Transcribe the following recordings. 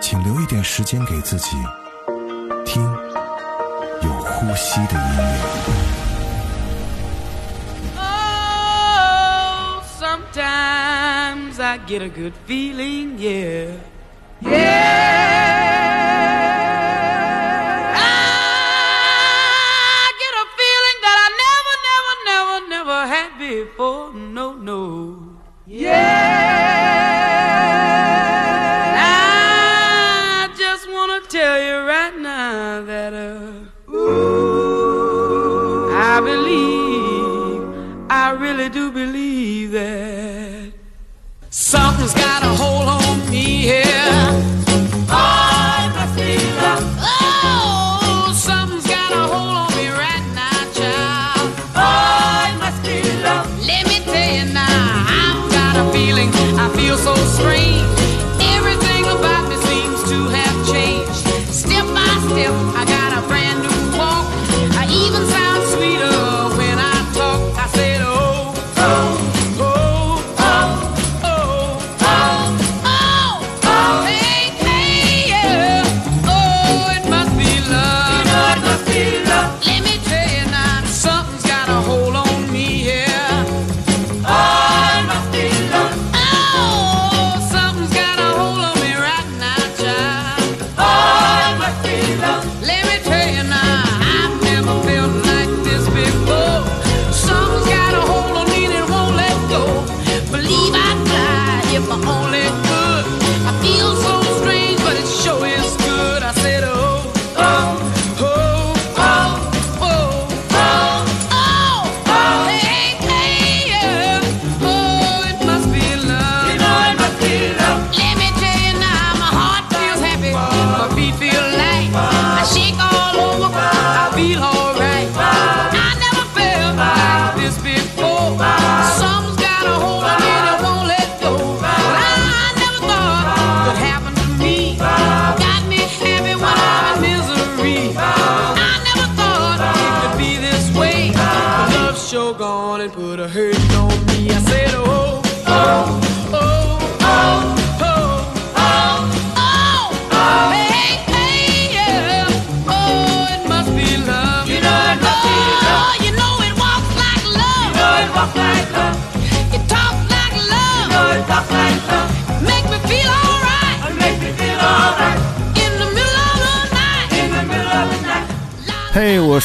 请留一点时间给自己，听有呼吸的音乐。Sometimes I get a good feeling, yeah. Yeah.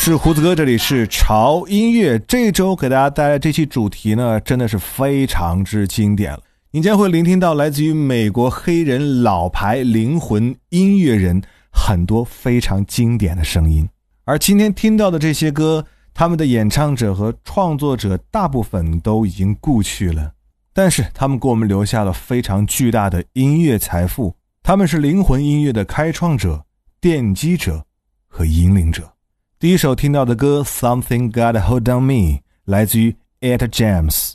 是胡子哥，这里是潮音乐。这周给大家带来这期主题呢，真的是非常之经典了。你将会聆听到来自于美国黑人老牌灵魂音乐人很多非常经典的声音。而今天听到的这些歌，他们的演唱者和创作者大部分都已经故去了，但是他们给我们留下了非常巨大的音乐财富。他们是灵魂音乐的开创者、奠基者和引领者。第一首听到的歌《Something Got a Hold on Me》来自于 et James，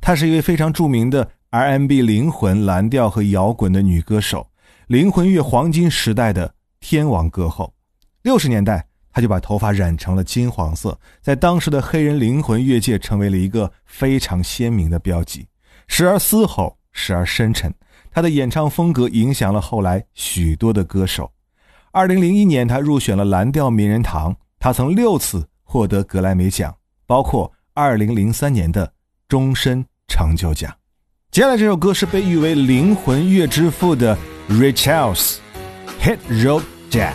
她是一位非常著名的 R&B 灵魂、蓝调和摇滚的女歌手，灵魂乐黄金时代的天王歌后。六十年代，她就把头发染成了金黄色，在当时的黑人灵魂乐界成为了一个非常鲜明的标记，时而嘶吼，时而深沉。她的演唱风格影响了后来许多的歌手。二零零一年，她入选了蓝调名人堂。他曾六次获得格莱美奖，包括2003年的终身成就奖。接下来这首歌是被誉为灵魂乐之父的 Rich House《Hit Road Jack》。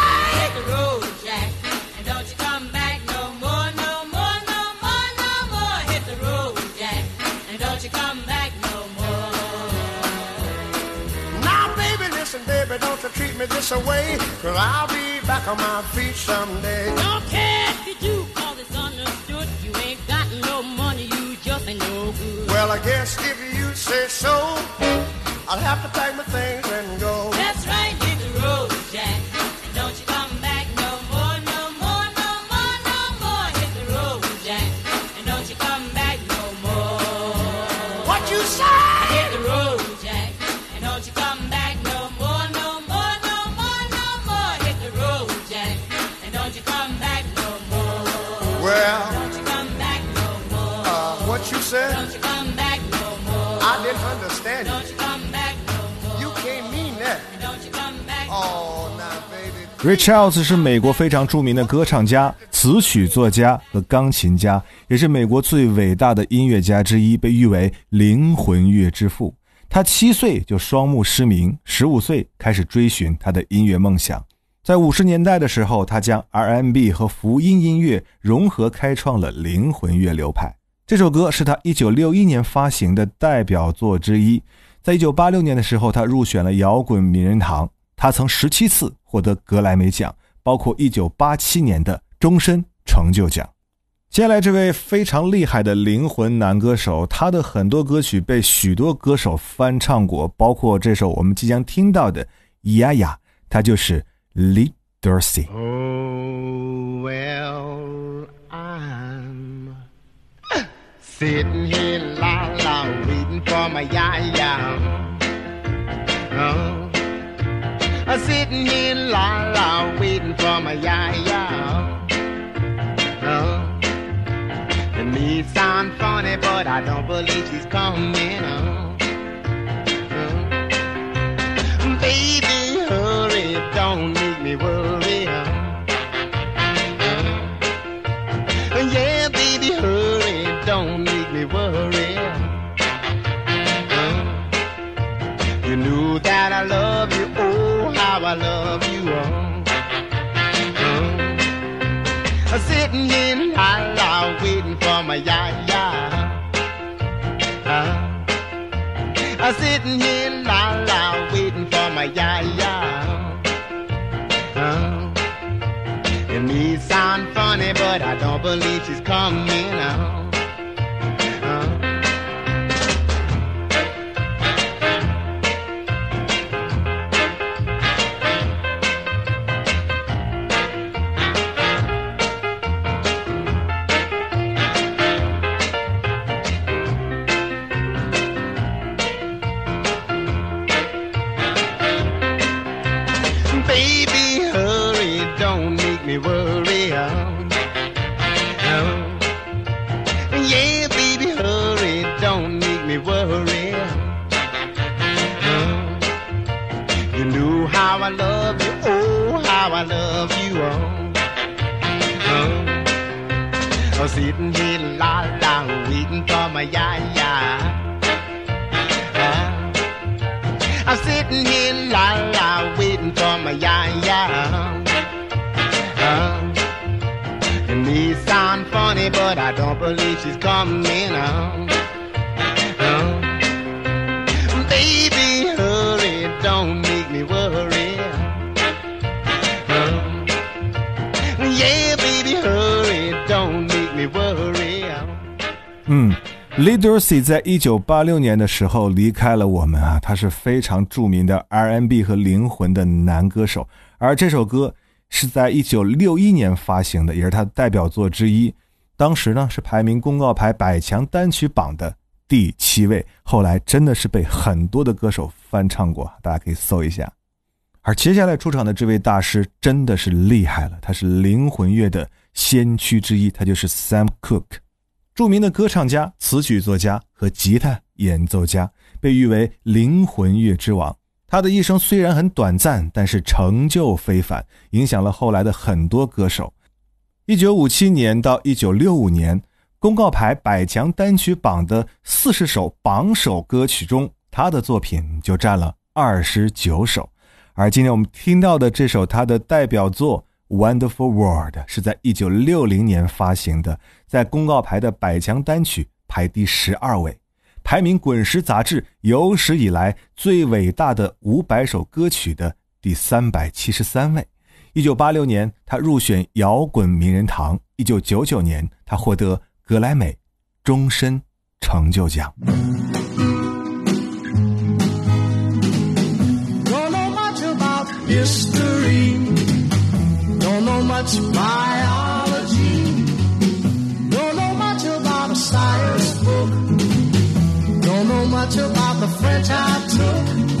Me this away, cause I'll be back on my feet someday. Don't care if you do, cause it's understood. You ain't got no money, you just ain't no good. Well, I guess if you say so, I'll have to pack my things said? Don't you come back no more. I didn't understand Don't you. come back no more. You can't mean that. Don't you come back Oh, now, baby. Ray Charles 是美国非常著名的歌唱家、词曲作家和钢琴家，也是美国最伟大的音乐家之一，被誉为“灵魂乐之父”。他七岁就双目失明，十五岁开始追寻他的音乐梦想。在五十年代的时候，他将 R&B 和福音音乐融合，开创了灵魂乐流派。这首歌是他1961年发行的代表作之一。在1986年的时候，他入选了摇滚名人堂。他曾十七次获得格莱美奖，包括1987年的终身成就奖。接下来这位非常厉害的灵魂男歌手，他的很多歌曲被许多歌手翻唱过，包括这首我们即将听到的《呀呀》，他就是 Lee Dorsey。Sitting here, la la, waiting for my ya ya. Oh, I'm sitting here, la la, waiting for my ya ya. Oh, it may sound funny, but I don't believe she's coming. Oh, oh. baby, hurry, don't make me worry. I love you, oh. Uh, Sitting here, la la, waiting for my ya ya. Uh, I'm sitting here, la la, waiting for my ya ya. Uh, it may sound funny, but I don't believe she's coming. Uh. ya ya. Uh, it may sound funny, but I don't believe she's coming out. Uh, baby, hurry, don't make me worry. Uh, yeah, baby, hurry, don't make me worry. 嗯，Lee Dorsey 在一九八六年的时候离开了我们啊，他是非常着名的 R&B 和灵魂的男歌手， 而这首歌是在一九六一年发行的，也是他的代表作之一。当时呢是排名公告牌百强单曲榜的第七位，后来真的是被很多的歌手翻唱过，大家可以搜一下。而接下来出场的这位大师真的是厉害了，他是灵魂乐的先驱之一，他就是 Sam Cooke。著名的歌唱家、词曲作家和吉他演奏家，被誉为灵魂乐之王。他的一生虽然很短暂，但是成就非凡，影响了后来的很多歌手。一九五七年到一九六五年，公告牌百强单曲榜的四十首榜首歌曲中，他的作品就占了二十九首。而今天我们听到的这首他的代表作《Wonderful World》是在一九六零年发行的，在公告牌的百强单曲排第十二位，排名《滚石》杂志有史以来最伟大的五百首歌曲的第三百七十三位。一九八六年，他入选摇滚名人堂；一九九九年，他获得格莱美终身成就奖。Don't know much about history. Don't know much biology. Much about the French I took.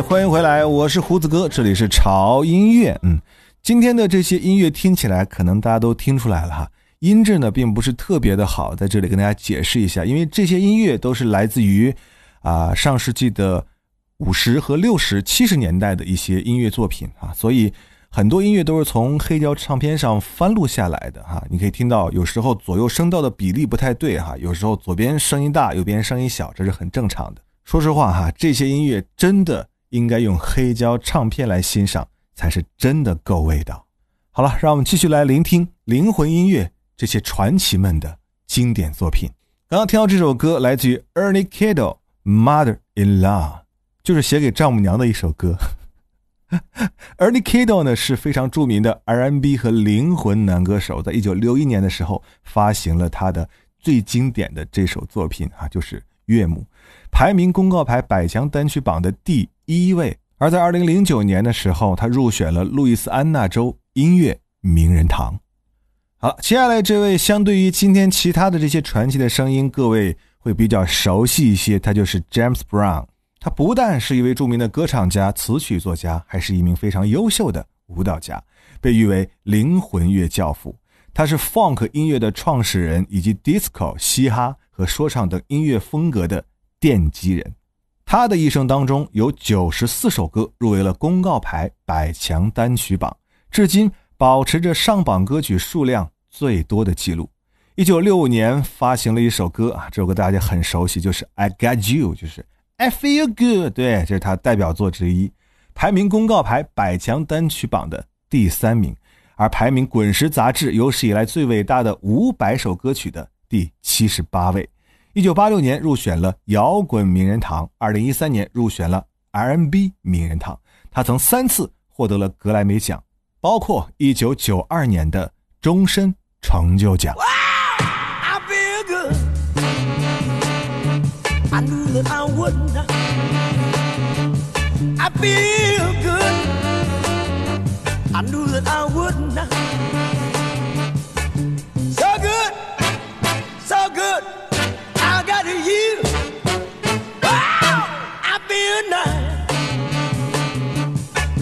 欢迎回来，我是胡子哥，这里是潮音乐。嗯，今天的这些音乐听起来，可能大家都听出来了哈，音质呢并不是特别的好，在这里跟大家解释一下，因为这些音乐都是来自于啊、上世纪的五十和六十、七十年代的一些音乐作品啊，所以很多音乐都是从黑胶唱片上翻录下来的哈。你可以听到，有时候左右声道的比例不太对哈，有时候左边声音大，右边声音小，这是很正常的。说实话哈，这些音乐真的应该用黑胶唱片来欣赏，才是真的够味道。好了，让我们继续来聆听灵魂音乐这些传奇们的经典作品。刚刚听到这首歌来自于 Ernie Kiddo，《Mother in Law》，就是写给丈母娘的一首歌。Ernie Kiddo 呢是非常著名的 R&B 和灵魂男歌手，在一九六一年的时候发行了他的最经典的这首作品啊，就是《岳母》，排名公告牌百强单曲榜的第一位。而在二零零九年的时候，他入选了路易斯安那州音乐名人堂。好，接下来这位相对于今天其他的这些传奇的声音，各位会比较熟悉一些，他就是 James Brown。他不但是一位著名的歌唱家、词曲作家，还是一名非常优秀的舞蹈家，被誉为灵魂乐教父。他是 funk 音乐的创始人，以及 disco、嘻哈和说唱等音乐风格的奠基人。他的一生当中有九十四首歌入围了公告牌百强单曲榜，至今保持着上榜歌曲数量最多的记录。一九六五年发行了一首歌啊，这首歌大家很熟悉，就是《I Got You》，就是 I Feel Good，对，这是他代表作之一，排名公告牌百强单曲榜的第三名，而排名滚石杂志有史以来最伟大的五百首歌曲的第七十八位。一九八六年入选了摇滚名人堂，二零一三年入选了 R&B 名人堂。他曾三次获得了格莱美奖，包括一九九二年的终身成就奖。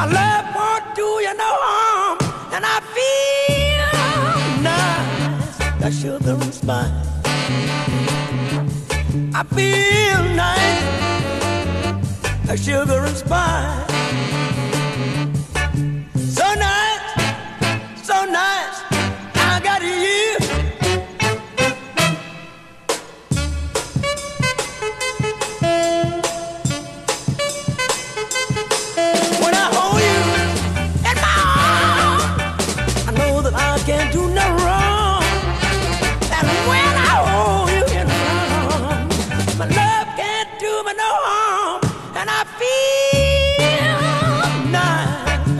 My love won't do you no harm. And I feel nice, that sugar and spice. I feel nice, that sugar and spice.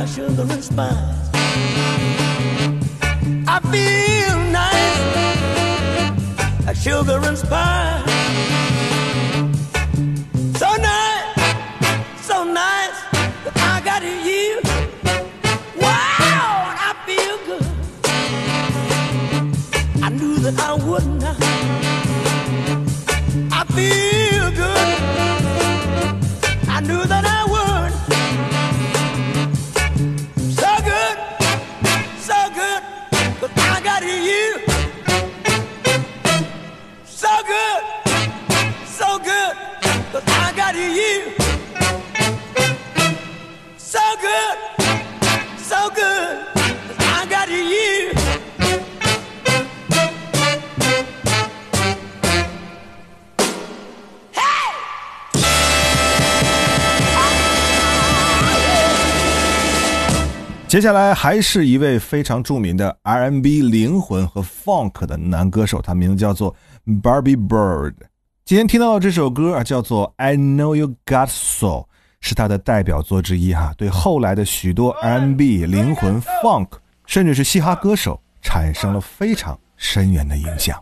Nice, sugar and spice. I feel nice, like sugar and spice. So nice, so nice I got you. Wow, I feel good. I knew that I wouldn't. 接下来还是一位非常著名的 R&B 灵魂和 Funk 的男歌手，他名字叫做 Barbie Bird。今天听到这首歌啊，叫做《I Know You Got So》，是他的代表作之一。哈，对后来的许多 R&B 灵魂、Funk，甚至是嘻哈歌手产生了非常深远的影响。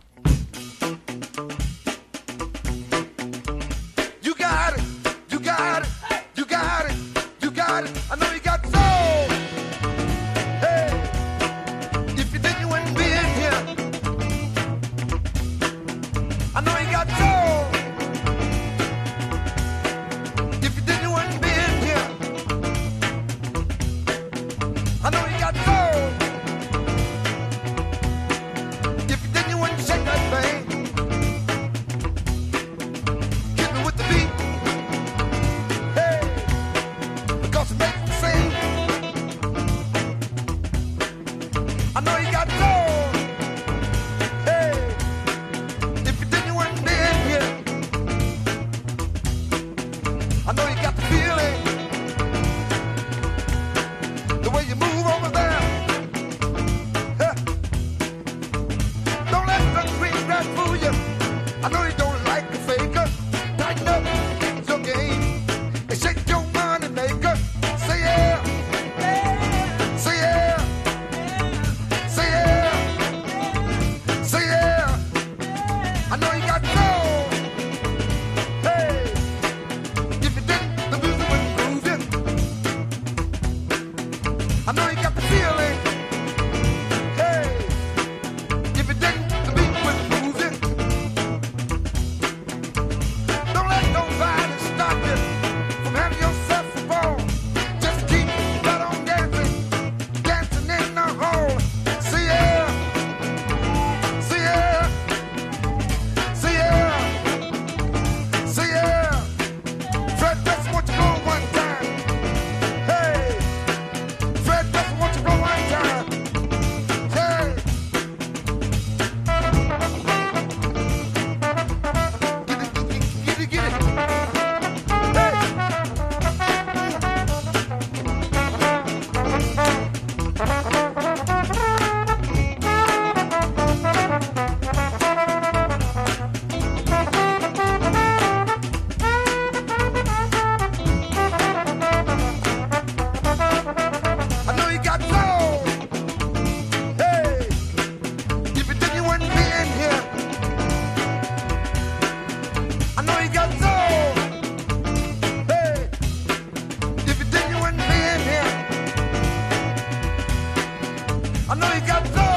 I know you got.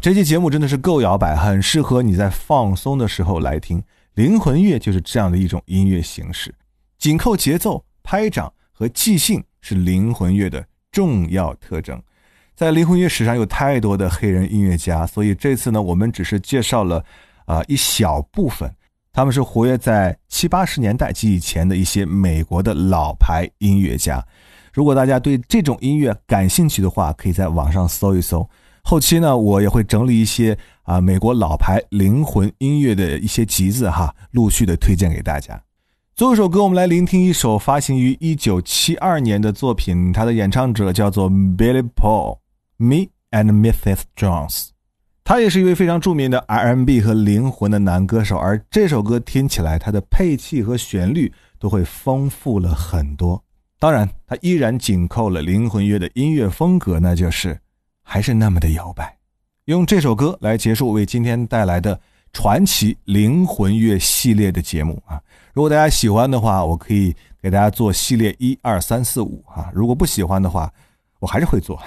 这期节目真的是够摇摆很适合你在放松的时候来听。灵魂乐就是这样的一种音乐形式紧扣节奏拍掌和即兴是灵魂乐的重要特征。在灵魂乐史上有太多的黑人音乐家所以这次呢我们只是介绍了啊一小部分他们是活跃在七八十年代及以前的一些美国的老牌音乐家。如果大家对这种音乐感兴趣的话可以在网上搜一搜。后期呢，我也会整理一些啊美国老牌灵魂音乐的一些集子哈，陆续的推荐给大家。最后一首歌，我们来聆听一首发行于一九七二年的作品，它的演唱者叫做 Billy Paul，Me and Mrs. Jones。他也是一位非常著名的 R&B 和灵魂的男歌手，而这首歌听起来，它的配器和旋律都会丰富了很多。当然，它依然紧扣了灵魂乐的音乐风格，那就是还是那么的摇摆。用这首歌来结束为今天带来的传奇灵魂乐系列的节目啊！如果大家喜欢的话，我可以给大家做系列一二三四五啊；如果不喜欢的话，我还是会做。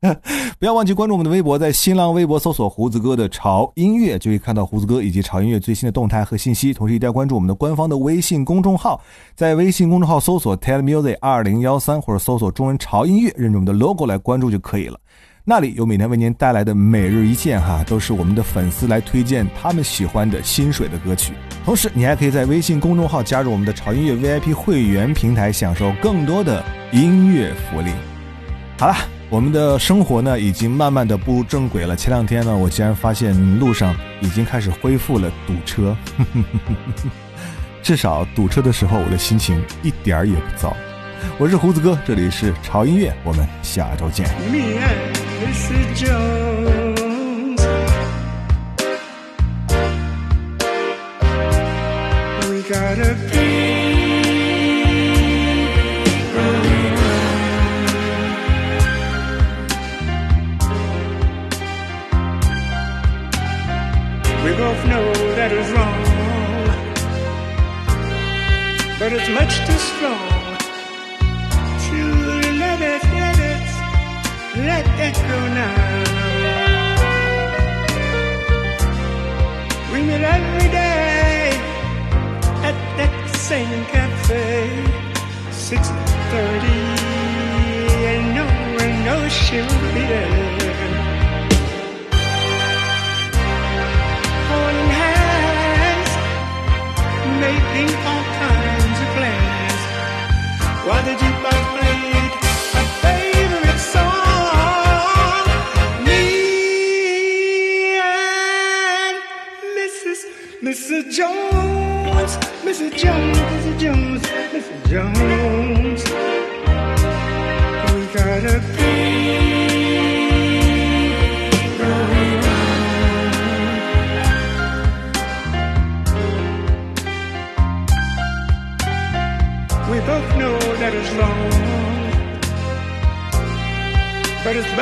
不要忘记关注我们的微博，在新浪微博搜索“胡子哥的潮音乐”，就可以看到胡子哥以及潮音乐最新的动态和信息。同时，一定要关注我们的官方的微信公众号，在微信公众号搜索 “ted music 二零幺三”或者搜索“中文潮音乐”，认准我们的 logo 来关注就可以了。那里有每天为您带来的每日一见哈，都是我们的粉丝来推荐他们喜欢的心水的歌曲。同时，你还可以在微信公众号加入我们的潮音乐 VIP 会员平台，享受更多的音乐福利。好了，我们的生活呢已经慢慢的步入正轨了。前两天呢，我竟然发现路上已经开始恢复了堵车，至少堵车的时候我的心情一点儿也不糟。我是胡子哥，这里是潮音乐，我们下周见。Me and it's much too strong to let it, let it, let it go now. We meet every day at that same cafe, six thirty, and no one knows she'll be there.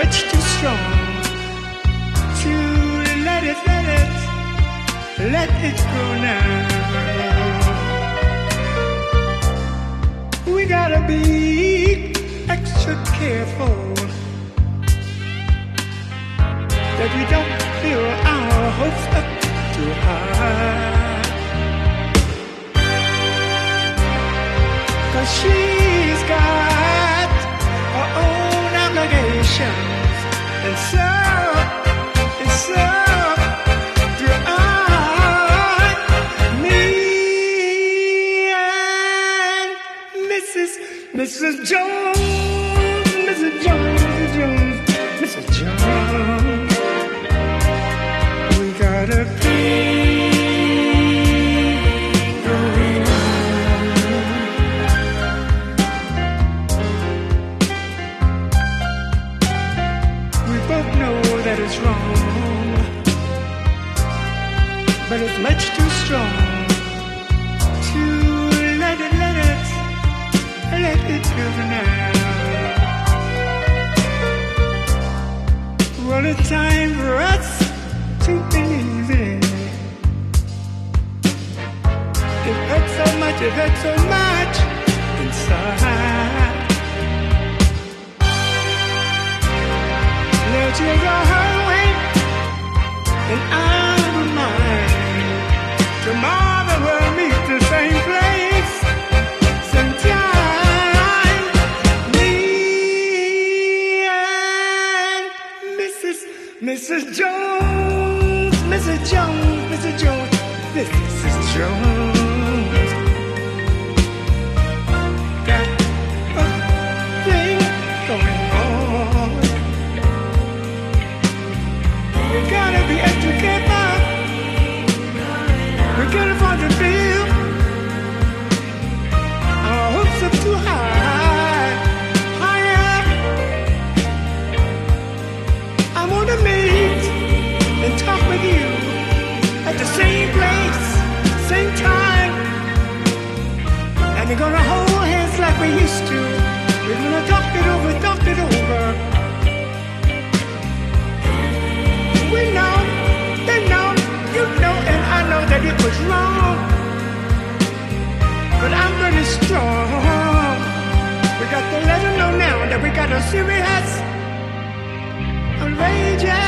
Much too strong to let it, let it, let it go now. We gotta be extra careful that we don't fill our hopes up too high. Cause she's got her own obligations Mrs. Jones, Mrs. Jones, Mrs. Jones, Mrs. Jones. We got a feel. Strong to let it, let it, let it go now. Well, it's time for us to believe it. It hurts so much, it hurts so much inside. Now tears are hurling and I'm Mrs. Jones, Mrs. Jones, Mrs. Jones, Mrs. Jones. Like we used to. We're gonna talk it over, talk it over. We know, they know, you know, and I know that it was wrong. But I'm pretty strong. We got to let them know now that we got a serious, outrageous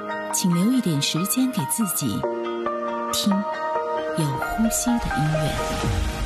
请留一点时间给自己，听有呼吸的音乐。